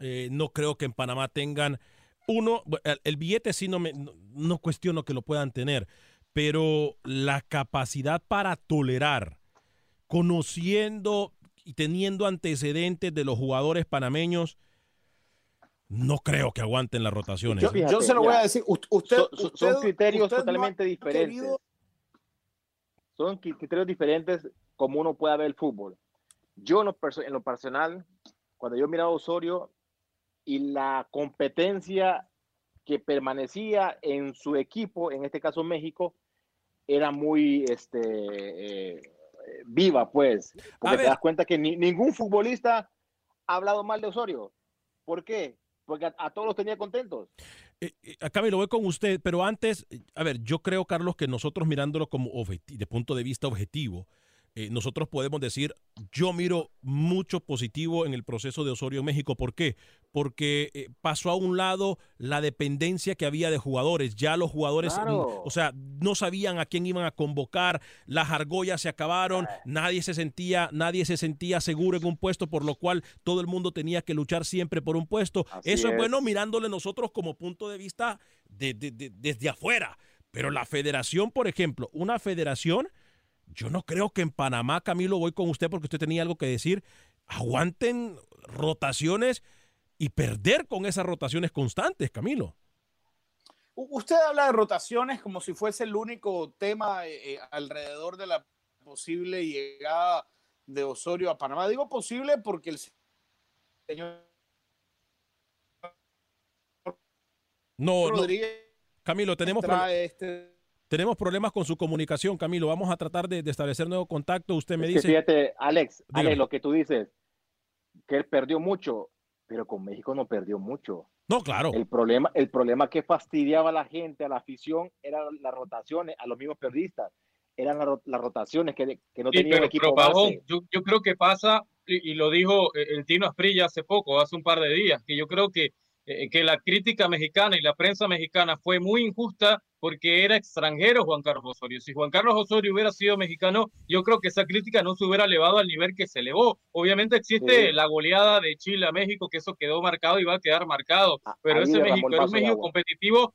Eh, no creo que en Panamá tengan uno, el, billete sí no, me, no cuestiono que lo puedan tener, pero la capacidad para tolerar, conociendo y teniendo antecedentes de los jugadores panameños, no creo que aguanten las rotaciones. Yo, se lo voy a decir. Usted, son criterios totalmente diferentes. Son criterios diferentes como uno puede ver el fútbol. Yo en lo, personal, cuando yo miraba a Osorio y la competencia que permanecía en su equipo, en este caso México, era muy este, eh, viva, pues. Porque te das cuenta que ningún futbolista ha hablado mal de Osorio. ¿Por qué? Porque a, todos los tenía contentos. Eh, eh, acá me lo voy con usted, pero antes, a ver, yo creo, Carlos, que nosotros mirándolo como de punto de vista objetivo, eh, nosotros podemos decir, yo miro mucho positivo en el proceso de Osorio en México. ¿Por qué? Porque eh, pasó a un lado la dependencia que había de jugadores. Ya los jugadores, o sea, no sabían a quién iban a convocar, las argollas se acabaron, nadie se sentía, nadie se sentía seguro en un puesto, por lo cual todo el mundo tenía que luchar siempre por un puesto. Eso es. bueno mirándole nosotros como punto de vista desde afuera. Pero la federación, por ejemplo, una federación yo no creo que en Panamá, Camilo, voy con usted porque usted tenía algo que decir, aguanten rotaciones y perder con esas rotaciones constantes, Camilo. Usted habla de rotaciones como si fuese el único tema eh, eh, alrededor de la posible llegada de Osorio a Panamá. Digo posible porque el señor no, Camilo, tenemos este tenemos problemas con su comunicación, Camilo. Vamos a tratar de, establecer nuevo contacto. Usted me dice. fíjate, Alex, Alex, lo que tú dices, que él perdió mucho, pero con México no perdió mucho. No, claro. El problema, el problema que fastidiaba a la gente, a la afición, eran las rotaciones, a los mismos periodistas. Eran las rotaciones que, no tenían equipo yo, yo, creo que pasa, y, y, lo dijo eh, el Tino Asprilla hace poco, hace un par de días, que yo creo que, eh, que la crítica mexicana y la prensa mexicana fue muy injusta porque era extranjero Juan Carlos Osorio. Si Juan Carlos Osorio hubiera sido mexicano, yo creo que esa crítica no se hubiera elevado al nivel que se elevó. Obviamente existe la goleada de Chile a México, que eso quedó marcado y va a quedar marcado, pero ese México era un México competitivo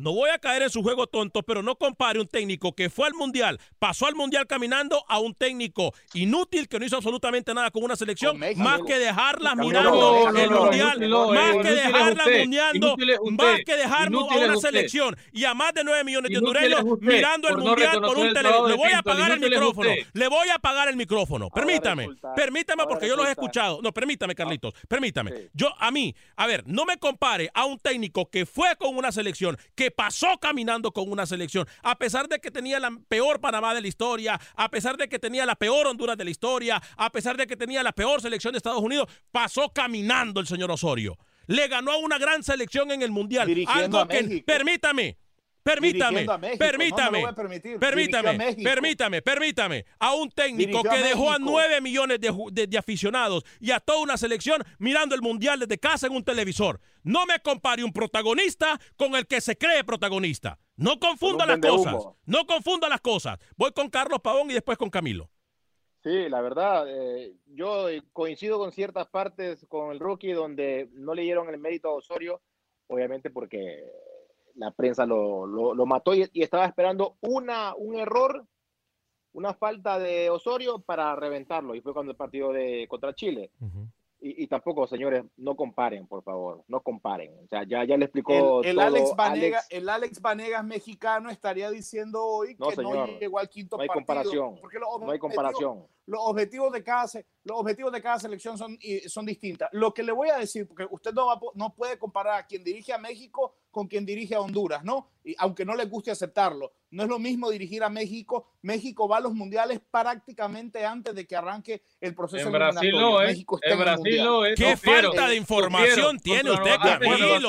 no voy a caer en su juego tonto, pero no compare un técnico que fue al mundial, pasó al mundial caminando a un técnico inútil que no hizo absolutamente nada con una selección, más que dejarla mirando el mundial, más que dejarla mirando, más que dejar a una selección y a más de 9 millones de hondureños mirando el mundial por un televisor. Le voy a apagar el micrófono. Le voy a apagar el micrófono. Permítame, permítame porque yo los he escuchado. No, permítame, Carlitos, permítame. Yo, a mí, a ver, no me compare a un técnico que fue con una selección, que pasó caminando con una selección, a pesar de que tenía la peor Panamá de la historia, a pesar de que tenía la peor Honduras de la historia, a pesar de que tenía la peor selección de Estados Unidos, pasó caminando el señor Osorio. Le ganó a una gran selección en el Mundial. Algo que, permítame, Permítame, permítame, permítame, permítame, permítame, a un técnico que dejó a nueve millones de, aficionados y a toda una selección mirando el mundial desde casa en un televisor. No me compare un protagonista con el que se cree protagonista. No confunda las cosas. No confunda las cosas. Voy con Carlos Pavón y después con Camilo. Sí, la verdad, eh, yo coincido con ciertas partes con el rookie donde no le dieron el mérito a Osorio, obviamente porque la prensa lo, lo, mató y, estaba esperando una, un error, una falta de Osorio para reventarlo. Y fue cuando el partido de contra Chile. Y, tampoco, señores, no comparen, por favor, no comparen. O sea, ya, ya le explicó. El, Alex, Vanegas, el Alex Vanegas mexicano estaría diciendo hoy que no llegó al quinto no hay Comparación, no hay comparación. Los objetivos de cada, los objetivos de cada selección son, son distintas. Lo que le voy a decir, porque usted no, no puede comparar a quien dirige a México con quien dirige a Honduras, ¿no? Y aunque no le guste aceptarlo, no es lo mismo dirigir a México. México va a los mundiales prácticamente antes de que arranque el proceso en Brasil no, México está en, Brasil no, ¿Qué falta de información tiene usted, Camilo?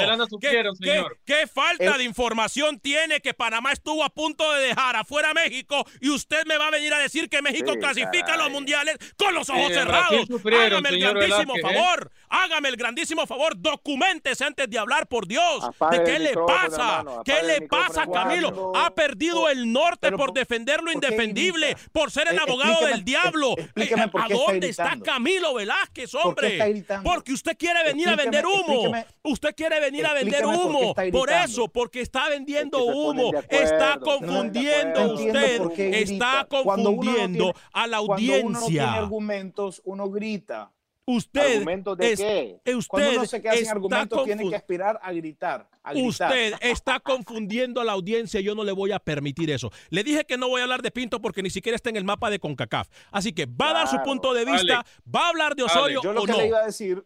¿Qué, falta de información tiene que Panamá estuvo a punto de dejar afuera a México y usted me va a venir a decir que México clasifica a los mundiales con los ojos cerrados? Hágame el grandísimo ¿eh? favor, hágame el grandísimo favor, documentese antes de hablar, por Dios. ¿De qué le pasa? ¿Qué le pasa, Camilo? Ha perdido el norte por defender lo indefendible, por ser el eh, abogado del diablo. Eh, ¿A dónde está Camilo Velázquez, hombre? Porque usted quiere venir a vender humo. Usted quiere venir a vender humo. Por eso, porque está vendiendo humo. Está confundiendo usted. Está confundiendo a la audiencia. Cuando uno no tiene argumentos, uno grita. Usted, ¿Argumentos de qué? Usted Cuando uno se queda sin argumentos, tiene que aspirar a gritar, Usted está confundiendo a la audiencia. Yo no le voy a permitir eso. Le dije que no voy a hablar de Pinto porque ni siquiera está en el mapa de CONCACAF. Así que va a dar su punto de vista, va a hablar de Osorio yo lo o que no. Le iba a decir,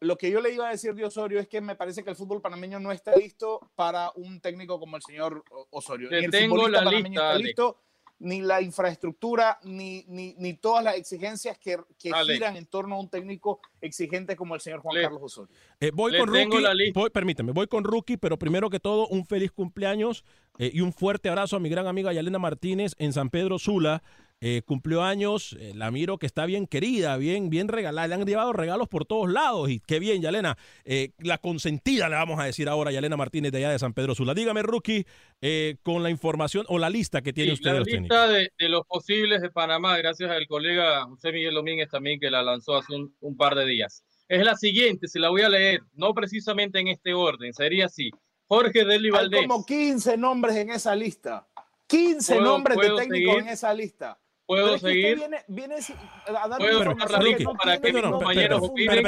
lo que yo le iba a decir de Osorio es que me parece que el fútbol panameño no está listo para un técnico como el señor Osorio. Le tengo la lista, listo ni la infraestructura, ni, ni, ni todas las exigencias que, que giran en torno a un técnico exigente como el señor Juan Carlos Osorio. Eh, voy con Rookie, voy, permíteme, voy con Rookie, pero primero que todo, un feliz cumpleaños eh, y un fuerte abrazo a mi gran amiga Yalena Martínez en San Pedro Sula. Eh, cumplió años, eh, la miro que está bien querida, bien, bien regalada, le han llevado regalos por todos lados y qué bien, Yalena, eh, la consentida le vamos a decir ahora a Yalena Martínez de allá de San Pedro Sula. Dígame, Rookie, con la información o la lista que tiene usted la de los lista de, los posibles de Panamá, gracias al colega José Miguel Domínguez también que la lanzó hace un, par de días. Es la siguiente, se la voy a leer, no precisamente en este orden, sería así. Jorge Deli Valdés. Hay como 15 nombres en esa lista. 15 nombres de técnicos en esa lista puedo seguir. Viene, viene a puedo dar la lista para que mis compañeros opinen.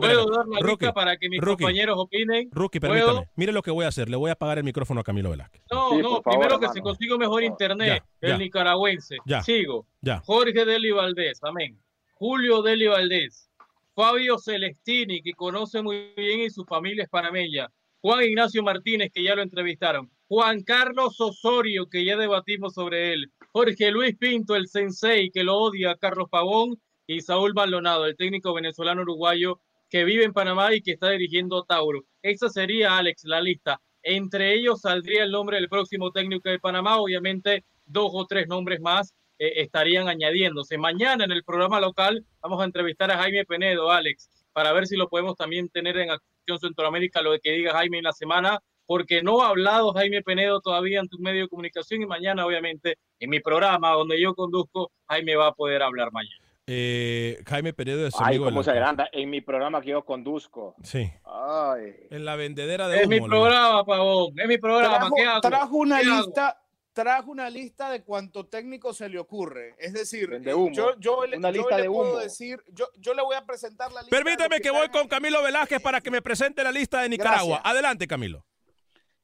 Puedo dar la lista para que mis compañeros opinen. Rookie, permítame. Mire lo que voy a hacer. Le voy a apagar el micrófono a Camilo Velázquez. No, no. primero que se consiga mejor internet. el nicaragüense. Sigo. Jorge Deli Valdés. Amén. Julio Deli Valdés. Fabio Celestini, que conoce muy bien y su familia es panameña. Juan Ignacio Martínez, que ya lo entrevistaron. Juan Carlos Osorio, que ya debatimos sobre él. Jorge Luis Pinto, el sensei que lo odia, Carlos Pavón y Saúl Maldonado, el técnico venezolano uruguayo que vive en Panamá y que está dirigiendo Tauro. Esa sería, Alex, la lista. Entre ellos saldría el nombre del próximo técnico de Panamá. Obviamente, dos o tres nombres más eh, estarían añadiéndose. Mañana en el programa local vamos a entrevistar a Jaime Penedo, Alex, para ver si lo podemos también tener en Acción Centroamérica, lo que diga Jaime en la semana, porque no ha hablado Jaime Penedo todavía en tu medio de comunicación y mañana, obviamente, en mi programa donde yo conduzco, Jaime va a poder hablar mañana. Eh, Jaime Penedo es Ay, cómo se agranda en mi programa que yo conduzco. Sí. Ay. En la vendedera de Es mi programa, Pavón. Es mi programa. Trajo, trajo una lista. Trajo una lista de cuánto técnico se le ocurre. Es decir, yo, yo, una lista de humo. puedo decir, yo, yo le voy a presentar la lista. Permíteme que, voy con Camilo Velázquez para que me presente la lista de Nicaragua. Adelante, Camilo.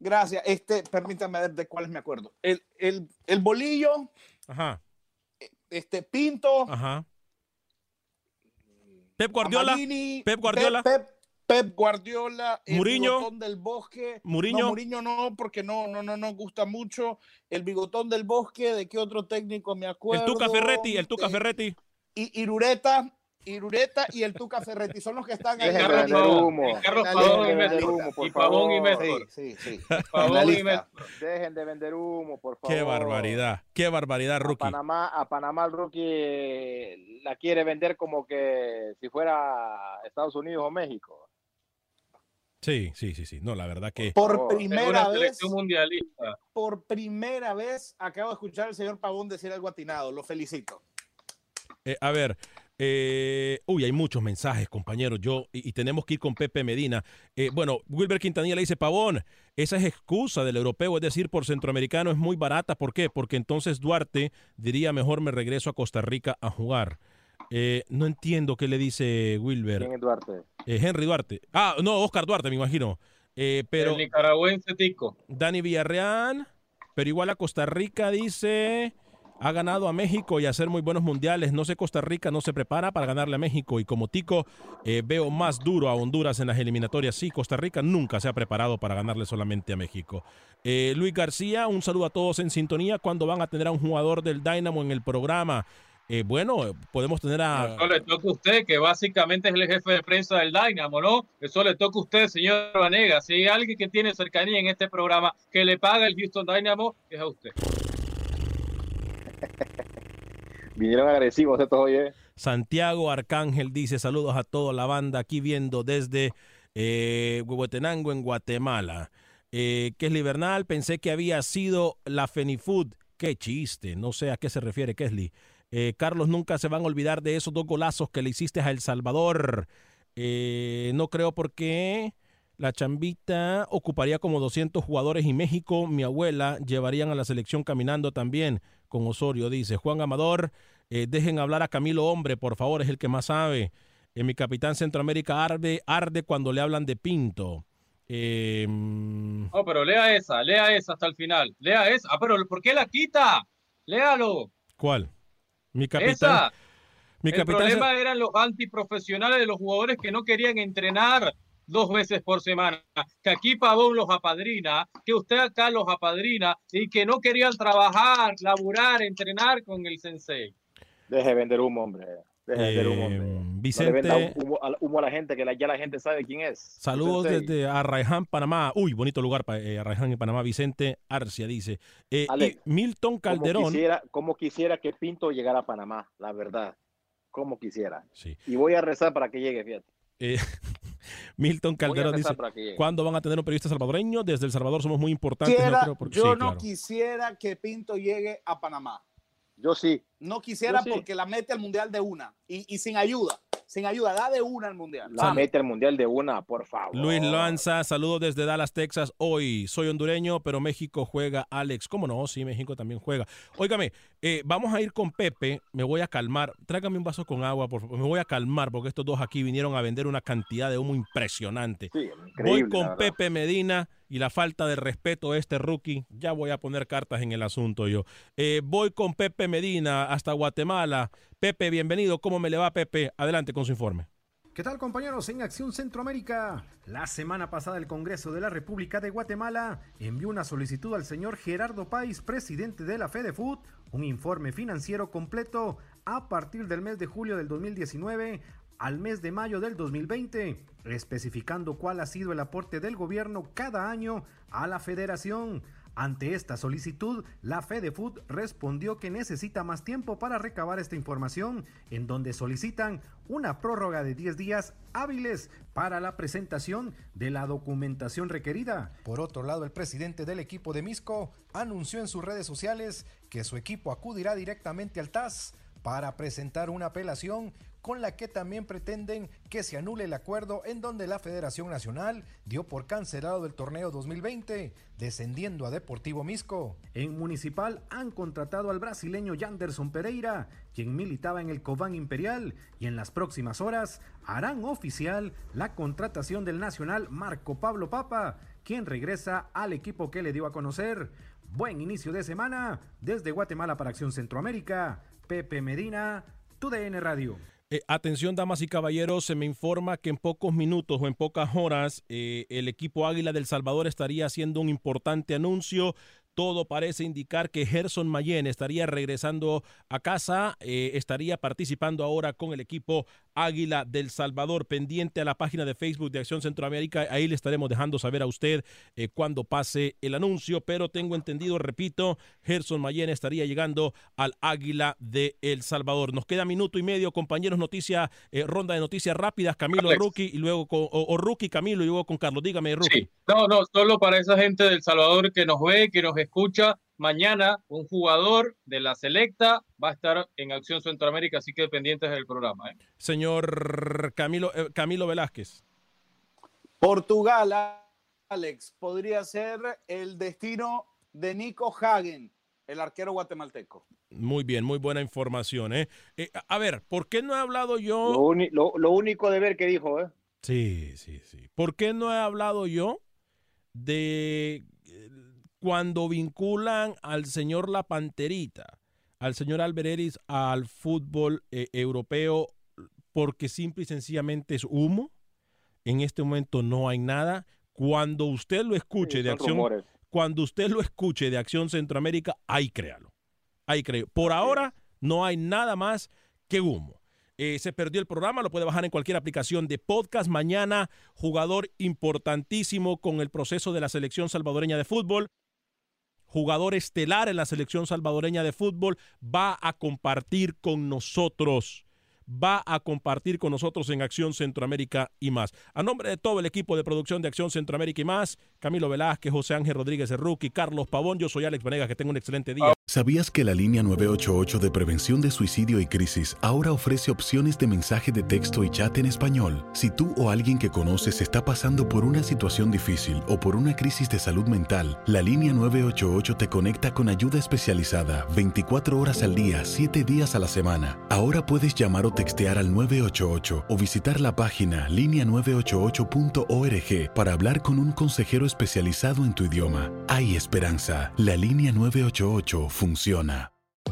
Gracias. Este, permítame ver de cuáles me acuerdo. El, el, el bolillo. Ajá. Este, Pinto. Ajá. Pep Guardiola. Pep Guardiola. Pep, Pep, Guardiola. El bigotón del bosque. Muriño. No, Muriño no, porque no, no, no nos gusta mucho. El bigotón del bosque. ¿De qué otro técnico me acuerdo? El Tuca Ferretti. El Tuca Ferretti. Y Irureta. Irureta y el Tuca Ferretti son los que están ahí. Dejen de vender humo. Carlos Pavón y por favor. y Mestor. Sí, sí, Pavón y Mestor. Dejen de vender humo, por favor. Qué barbaridad, qué barbaridad, Rookie. A Panamá, a Panamá el Rookie la quiere vender como que si fuera Estados Unidos o México. Sí, sí, sí, sí. No, la verdad que. Por primera vez. Mundialista. Por primera vez acabo de escuchar al señor Pavón decir algo atinado. Lo felicito. Eh, a ver, Eh, uy, hay muchos mensajes, compañeros. Yo, y, tenemos que ir con Pepe Medina. Eh, bueno, Wilber Quintanilla le dice, Pavón, esa es excusa del europeo, es decir, por centroamericano es muy barata. ¿Por qué? Porque entonces Duarte diría, mejor me regreso a Costa Rica a jugar. Eh, no entiendo qué le dice Wilber. ¿Quién es Duarte? Henry Duarte. Ah, no, Oscar Duarte, me imagino. pero, El nicaragüense tico. Dani Villarreal, pero igual a Costa Rica dice ha ganado a México y hacer muy buenos mundiales. No sé, Costa Rica no se prepara para ganarle a México y como Tico eh, veo más duro a Honduras en las eliminatorias. Sí, Costa Rica nunca se ha preparado para ganarle solamente a México. Eh, Luis García, un saludo a todos en sintonía. cuando van a tener a un jugador del Dynamo en el programa? Eh, bueno, podemos tener a... Eso le toca a usted, que básicamente es el jefe de prensa del Dynamo, ¿no? Eso le toca a usted, señor Vanega. Si hay alguien que tiene cercanía en este programa que le paga el Houston Dynamo, es a usted. Vinieron agresivos estos hoy. Santiago Arcángel dice saludos a toda la banda aquí viendo desde eh, Huehuetenango en Guatemala. Eh, que es pensé que había sido la Fenifood. Qué chiste, no sé a qué se refiere Kesli. Eh, Carlos, nunca se van a olvidar de esos dos golazos que le hiciste a El Salvador. Eh, no creo porque la chambita ocuparía como 200 jugadores y México, mi abuela, llevarían a la selección caminando también con Osorio, dice. Juan Amador, eh, dejen hablar a Camilo Hombre, por favor, es el que más sabe. En eh, mi capitán Centroamérica arde, arde cuando le hablan de Pinto. Eh, no, pero lea esa, lea esa hasta el final. Lea esa. Ah, pero ¿por qué la quita? Léalo. ¿Cuál? Mi capitán. Mi el problema eran los antiprofesionales de los jugadores que no querían entrenar dos veces por semana, que aquí Pavón los apadrina, que usted acá los apadrina y que no querían trabajar, laburar, entrenar con el sensei. Deje vender humo, hombre. Deje vender humo, hombre. Vicente. humo, a la gente, que ya la gente sabe quién es. Saludos desde Arraiján, Panamá. Uy, bonito lugar para eh, Arraiján y Panamá. Vicente Arcia dice. Eh, Milton Calderón. quisiera, como quisiera que Pinto llegara a Panamá, la verdad. Como quisiera. Sí. Y voy a rezar para que llegue, fíjate. Eh, Milton Calderón dice, ¿cuándo van a tener un periodista salvadoreño? Desde El Salvador somos muy importantes. yo no quisiera que Pinto llegue a Panamá. Yo sí. No quisiera porque la mete al Mundial de una y sin ayuda sin ayuda, da de una al mundial. La mete al mundial de una, por favor. Luis Lanza, saludos desde Dallas, Texas. Hoy soy hondureño, pero México juega. Alex, ¿cómo no? Sí, México también juega. Óigame, eh, vamos a ir con Pepe. Me voy a calmar. Tráigame un vaso con agua, por favor. Me voy a calmar porque estos dos aquí vinieron a vender una cantidad de humo impresionante. voy con Pepe Medina y la falta de respeto a este rookie, ya voy a poner cartas en el asunto yo. Eh, voy con Pepe Medina hasta Guatemala. Pepe, bienvenido. ¿Cómo me le va, Pepe? Adelante con su informe. ¿Qué tal compañeros en Acción Centroamérica? La semana pasada el Congreso de la República de Guatemala envió una solicitud al señor Gerardo Páez, presidente de la FedeFood, un informe financiero completo a partir del mes de julio del 2019 al mes de mayo del 2020, especificando cuál ha sido el aporte del gobierno cada año a la federación. Ante esta solicitud, la FedeFood respondió que necesita más tiempo para recabar esta información, en donde solicitan una prórroga de 10 días hábiles para la presentación de la documentación requerida. Por otro lado, el presidente del equipo de Misco anunció en sus redes sociales que su equipo acudirá directamente al TAS para presentar una apelación con la que también pretenden que se anule el acuerdo en donde la Federación Nacional dio por cancelado el torneo 2020, descendiendo a Deportivo Misco. En Municipal han contratado al brasileño Yanderson Pereira, quien militaba en el Cobán Imperial, y en las próximas horas harán oficial la contratación del Nacional Marco Pablo Papa, quien regresa al equipo que le dio a conocer. Buen inicio de semana desde Guatemala para Acción Centroamérica. Pepe Medina, TUDN Radio. Eh, atención, damas y caballeros, se me informa que en pocos minutos o en pocas horas eh, el equipo Águila del Salvador estaría haciendo un importante anuncio. Todo parece indicar que Gerson Mayen estaría regresando a casa, eh, estaría participando ahora con el equipo Águila del Salvador, pendiente a la página de Facebook de Acción Centroamérica. Ahí le estaremos dejando saber a usted eh, cuando pase el anuncio, pero tengo entendido, repito, Gerson Mayen estaría llegando al Águila de El Salvador. Nos queda minuto y medio, compañeros, noticia, eh, ronda de noticias rápidas, Camilo Rookie y luego con, o, Camilo y luego con Carlos. Dígame, Rookie. No, no, solo para esa gente del Salvador que nos ve, que nos escucha, mañana un jugador de la selecta va a estar en Acción Centroamérica, así que pendientes del programa. ¿eh? Señor Camilo, eh, Camilo Velázquez. Portugal, Alex, podría ser el destino de Nico Hagen, el arquero guatemalteco. Muy bien, muy buena información. ¿eh? eh a ver, ¿por qué no he hablado yo? Lo, único de ver que dijo, ¿eh? Sí, sí, sí. ¿Por qué no he hablado yo de cuando vinculan al señor La Panterita, al señor Albereris al fútbol eh, europeo porque simple y sencillamente es humo. En este momento no hay nada. Cuando usted lo escuche de acción, cuando usted lo escuche de Acción Centroamérica, ahí créalo. Ahí creo. Por ahora no hay nada más que humo. Eh, se perdió el programa, lo puede bajar en cualquier aplicación de podcast. Mañana, jugador importantísimo con el proceso de la selección salvadoreña de fútbol jugador estelar en la selección salvadoreña de fútbol, va a compartir con nosotros va a compartir con nosotros en Acción Centroamérica y más. A nombre de todo el equipo de producción de Acción Centroamérica y más, Camilo Velázquez, José Ángel Rodríguez Rookie, Carlos Pavón, yo soy Alex Vanegas, que tenga un excelente día. ¿Sabías que la línea 988 de prevención de suicidio y crisis ahora ofrece opciones de mensaje de texto y chat en español? Si tú o alguien que conoces está pasando por una situación difícil o por una crisis de salud mental, la línea 988 te conecta con ayuda especializada 24 horas al día, 7 días a la semana. Ahora puedes llamar o textear al 988 o visitar la página línea988.org para hablar con un consejero en tu idioma. Hay esperanza. La línea 988 funciona.